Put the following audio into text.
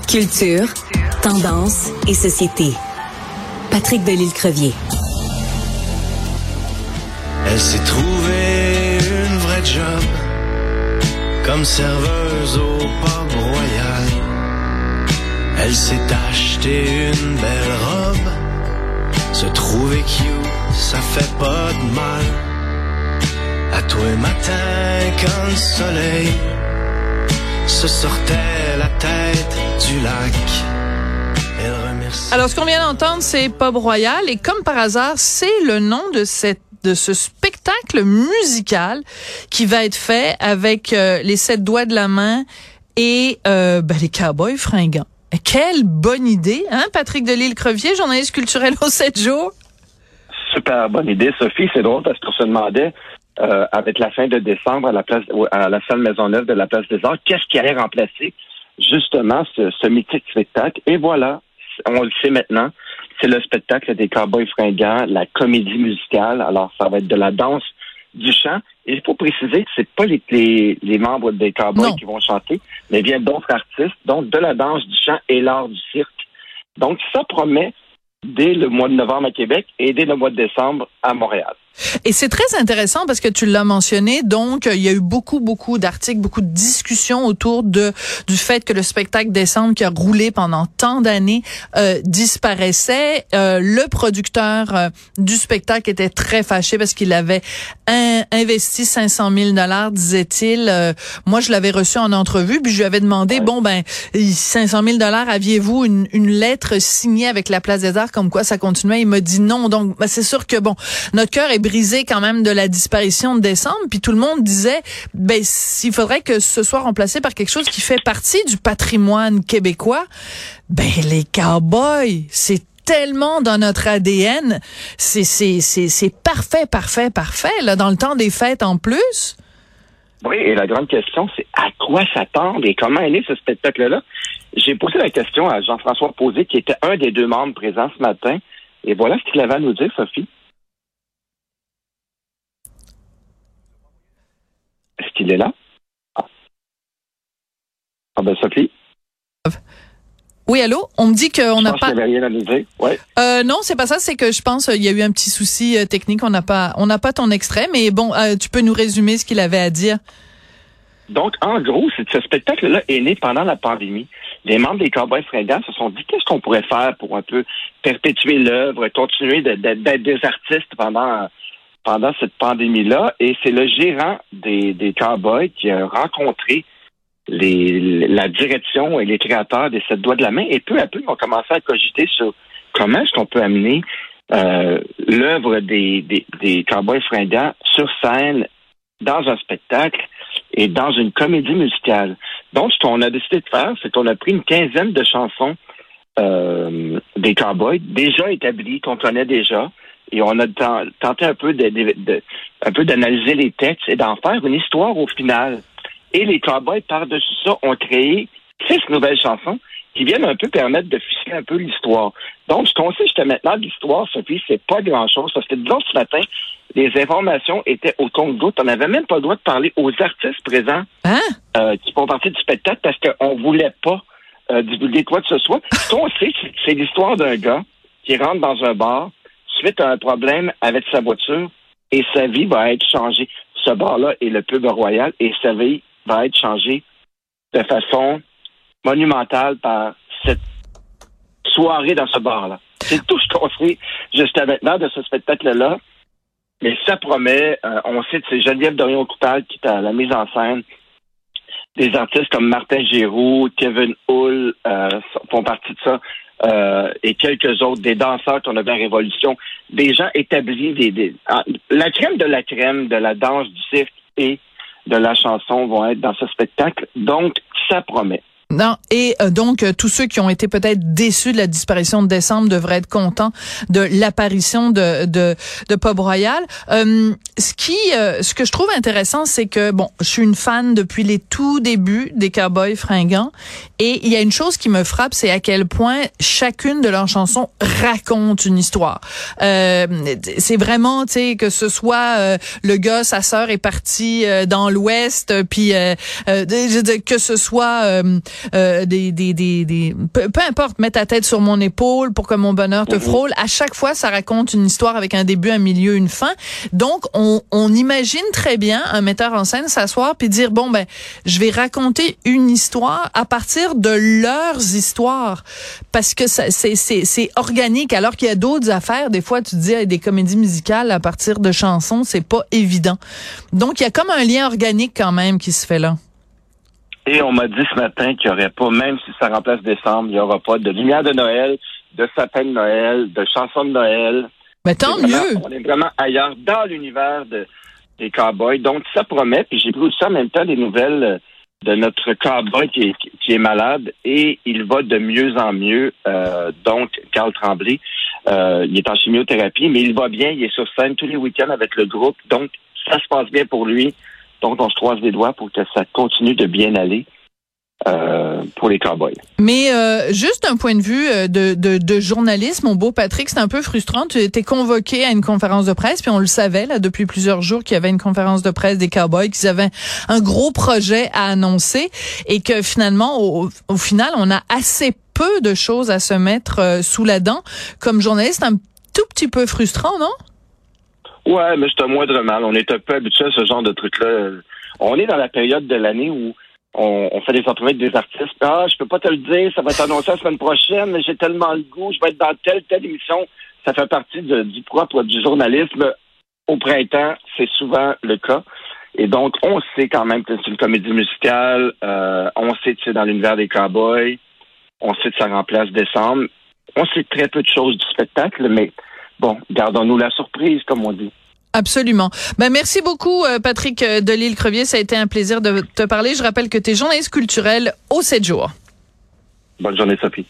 Culture, tendance et société. Patrick Delisle-Crevier. Elle s'est trouvée une vraie job comme serveuse au pub royal. Elle s'est acheté une belle robe. Se trouver cute, ça fait pas de mal. À tous les matins quand le soleil se sortait la tête du lac. Elle remercie. Alors, ce qu'on vient d'entendre, c'est Pub Royal, et comme par hasard, c'est le nom de cette de ce spectacle musical qui va être fait avec euh, les sept doigts de la main et euh, ben, les cowboys fringants. Quelle bonne idée, hein, Patrick Delisle-Crevier, journaliste culturel au 7 jours? Super bonne idée, Sophie. C'est drôle parce qu'on se demandait, euh, avec la fin de décembre à la place à la salle Maisonneuve de la place des Arts, qu'est-ce qui allait remplacer justement ce, ce mythique spectacle. Et voilà, on le sait maintenant, c'est le spectacle des Cowboys fringants, la comédie musicale. Alors, ça va être de la danse, du chant. Et il faut préciser que c'est pas les, les, les membres des Cowboys Non. qui vont chanter, mais bien d'autres artistes, donc de la danse, du chant et l'art du cirque. Donc, ça promet dès le mois de novembre à Québec et dès le mois de décembre à Montréal. Et c'est très intéressant parce que tu l'as mentionné, donc il y a eu beaucoup, beaucoup d'articles, beaucoup de discussions autour de du fait que le spectacle décembre qui a roulé pendant tant d'années euh, disparaissait. Euh, le producteur euh, du spectacle était très fâché parce qu'il avait un- investi 500 000 dollars, disait-il. Euh, moi, je l'avais reçu en entrevue, puis je lui avais demandé, bon ben, 500 000 dollars, aviez-vous une, une lettre signée avec la Place des Arts comme quoi ça continuait? Il m'a dit non. Donc, ben, c'est sûr que bon, notre cœur est brisé quand même de la disparition de décembre. Puis tout le monde disait, ben, s'il faudrait que ce soit remplacé par quelque chose qui fait partie du patrimoine québécois, ben les cowboys, c'est tellement dans notre ADN, c'est c'est c'est c'est parfait, parfait, parfait là dans le temps des fêtes en plus. Oui, et la grande question, c'est à quoi s'attendre et comment est né ce spectacle-là? J'ai posé la question à Jean-François Posé, qui était un des deux membres présents ce matin. Et voilà ce qu'il avait à nous dire, Sophie. Est-ce qu'il est là? Ah, ah ben, Sophie, Oui, allô, on me dit qu'on n'a pense pas qu'il avait rien à nous dire. Ouais. Euh, non, c'est pas ça. C'est que je pense euh, il y a eu un petit souci euh, technique. On n'a pas, on n'a pas ton extrait, mais bon, euh, tu peux nous résumer ce qu'il avait à dire. Donc, en gros, ce spectacle-là est né pendant la pandémie. Les membres des Cowboys fringants se sont dit qu'est-ce qu'on pourrait faire pour un peu perpétuer l'œuvre, continuer d'être des artistes pendant pendant cette pandémie-là. Et c'est le gérant des, des Cowboys qui a rencontré les, la direction et les créateurs des sept doigts de la main. Et peu à peu, ils ont commencé à cogiter sur comment est-ce qu'on peut amener euh, l'œuvre des, des, des Cowboys fringants sur scène dans un spectacle et dans une comédie musicale. Donc, ce qu'on a décidé de faire, c'est qu'on a pris une quinzaine de chansons euh, des cowboys déjà établies, qu'on connaît déjà, et on a ten- tenté un peu de, de- de- un peu d'analyser les textes et d'en faire une histoire au final. Et les cowboys, par-dessus ça, ont créé six nouvelles chansons qui viennent un peu permettre de ficeler un peu l'histoire. Donc, ce qu'on sait jusqu'à maintenant de l'histoire, Sophie, c'est pas grand-chose, parce que disons ce matin, les informations étaient au compte-gouttes. On n'avait même pas le droit de parler aux artistes présents Hein? euh, qui font partie du spectacle parce qu'on voulait pas euh, divulguer quoi que ce soit. Ce qu'on sait, c'est l'histoire d'un gars qui rentre dans un bar un problème avec sa voiture et sa vie va être changée. Ce bar-là est le pub royal et sa vie va être changée de façon monumentale par cette soirée dans ce bar-là. C'est tout ce qu'on sait jusqu'à maintenant de ce spectacle-là. Mais ça promet, euh, on sait que c'est Geneviève Dorion-Coupal qui est à la mise en scène. Des artistes comme Martin Giroux, Kevin Hull euh, font partie de ça. euh, et quelques autres, des danseurs qu'on a bien Révolution, des gens établis, des, des ah, la crème de la crème de la danse, du cirque et de la chanson vont être dans ce spectacle. Donc, ça promet. Non. Et euh, donc, euh, tous ceux qui ont été peut-être déçus de la disparition de décembre devraient être contents de l'apparition de, de, de Pub Royal. Euh, ce qui, euh, ce que je trouve intéressant, c'est que, bon, je suis une fan depuis les tout débuts des Cowboys fringants. Et il y a une chose qui me frappe, c'est à quel point chacune de leurs chansons raconte une histoire. Euh, c'est vraiment, tu sais, que ce soit euh, le gars, sa sœur est partie dans l'Ouest, puis que ce soit... euh, des, des, des, des peu, importe, mets ta tête sur mon épaule pour que mon bonheur te mhm. frôle. À chaque fois, ça raconte une histoire avec un début, un milieu, une fin. Donc, on, on imagine très bien un metteur en scène s'asseoir puis dire bon ben, je vais raconter une histoire à partir de leurs histoires parce que c'est c'est organique alors qu'il y a d'autres affaires. Des fois, tu dis des comédies musicales à partir de chansons, c'est pas évident. Donc, il y a comme un lien organique quand même qui se fait là. Et on m'a dit ce matin qu'il n'y aurait pas, même si ça remplace décembre, il n'y aura pas de lumière de Noël, de sapin de Noël, de chansons de Noël. Mais tant mieux! On est vraiment ailleurs dans l'univers de, des cowboys. Donc, ça promet. Puis j'ai pris ça en même temps des nouvelles de notre cowboy qui est, qui est malade et il va de mieux en mieux. Euh, donc, Carl Tremblay, euh, il est en chimiothérapie, mais il va bien. Il est sur scène tous les week-ends avec le groupe. Donc, ça se passe bien pour lui. Donc, on se croise les doigts pour que ça continue de bien aller. Euh, pour les cowboys. Mais euh, juste un point de vue euh, de, de, de journaliste, mon beau Patrick, c'est un peu frustrant. Tu étais convoqué à une conférence de presse, puis on le savait là depuis plusieurs jours qu'il y avait une conférence de presse des cowboys, qu'ils avaient un gros projet à annoncer, et que finalement, au, au final, on a assez peu de choses à se mettre sous la dent. Comme journaliste, un tout petit peu frustrant, non? Ouais, mais c'est un moindre mal. On est un peu habitué à ce genre de truc-là. On est dans la période de l'année où on, fait des entrevues avec des artistes. Ah, je peux pas te le dire, ça va être annoncé la semaine prochaine, mais j'ai tellement le goût, je vais être dans telle, telle émission. Ça fait partie du propre du journalisme. Au printemps, c'est souvent le cas. Et donc, on sait quand même que c'est une comédie musicale. Euh, on sait que c'est dans l'univers des cowboys. On sait que ça remplace décembre. On sait très peu de choses du spectacle, mais bon, gardons-nous la surprise, comme on dit. Absolument. Ben merci beaucoup euh, Patrick euh, Delille Crevier, ça a été un plaisir de te parler. Je rappelle que tu es journaliste culturel au 7 jours. Bonne journée Sophie.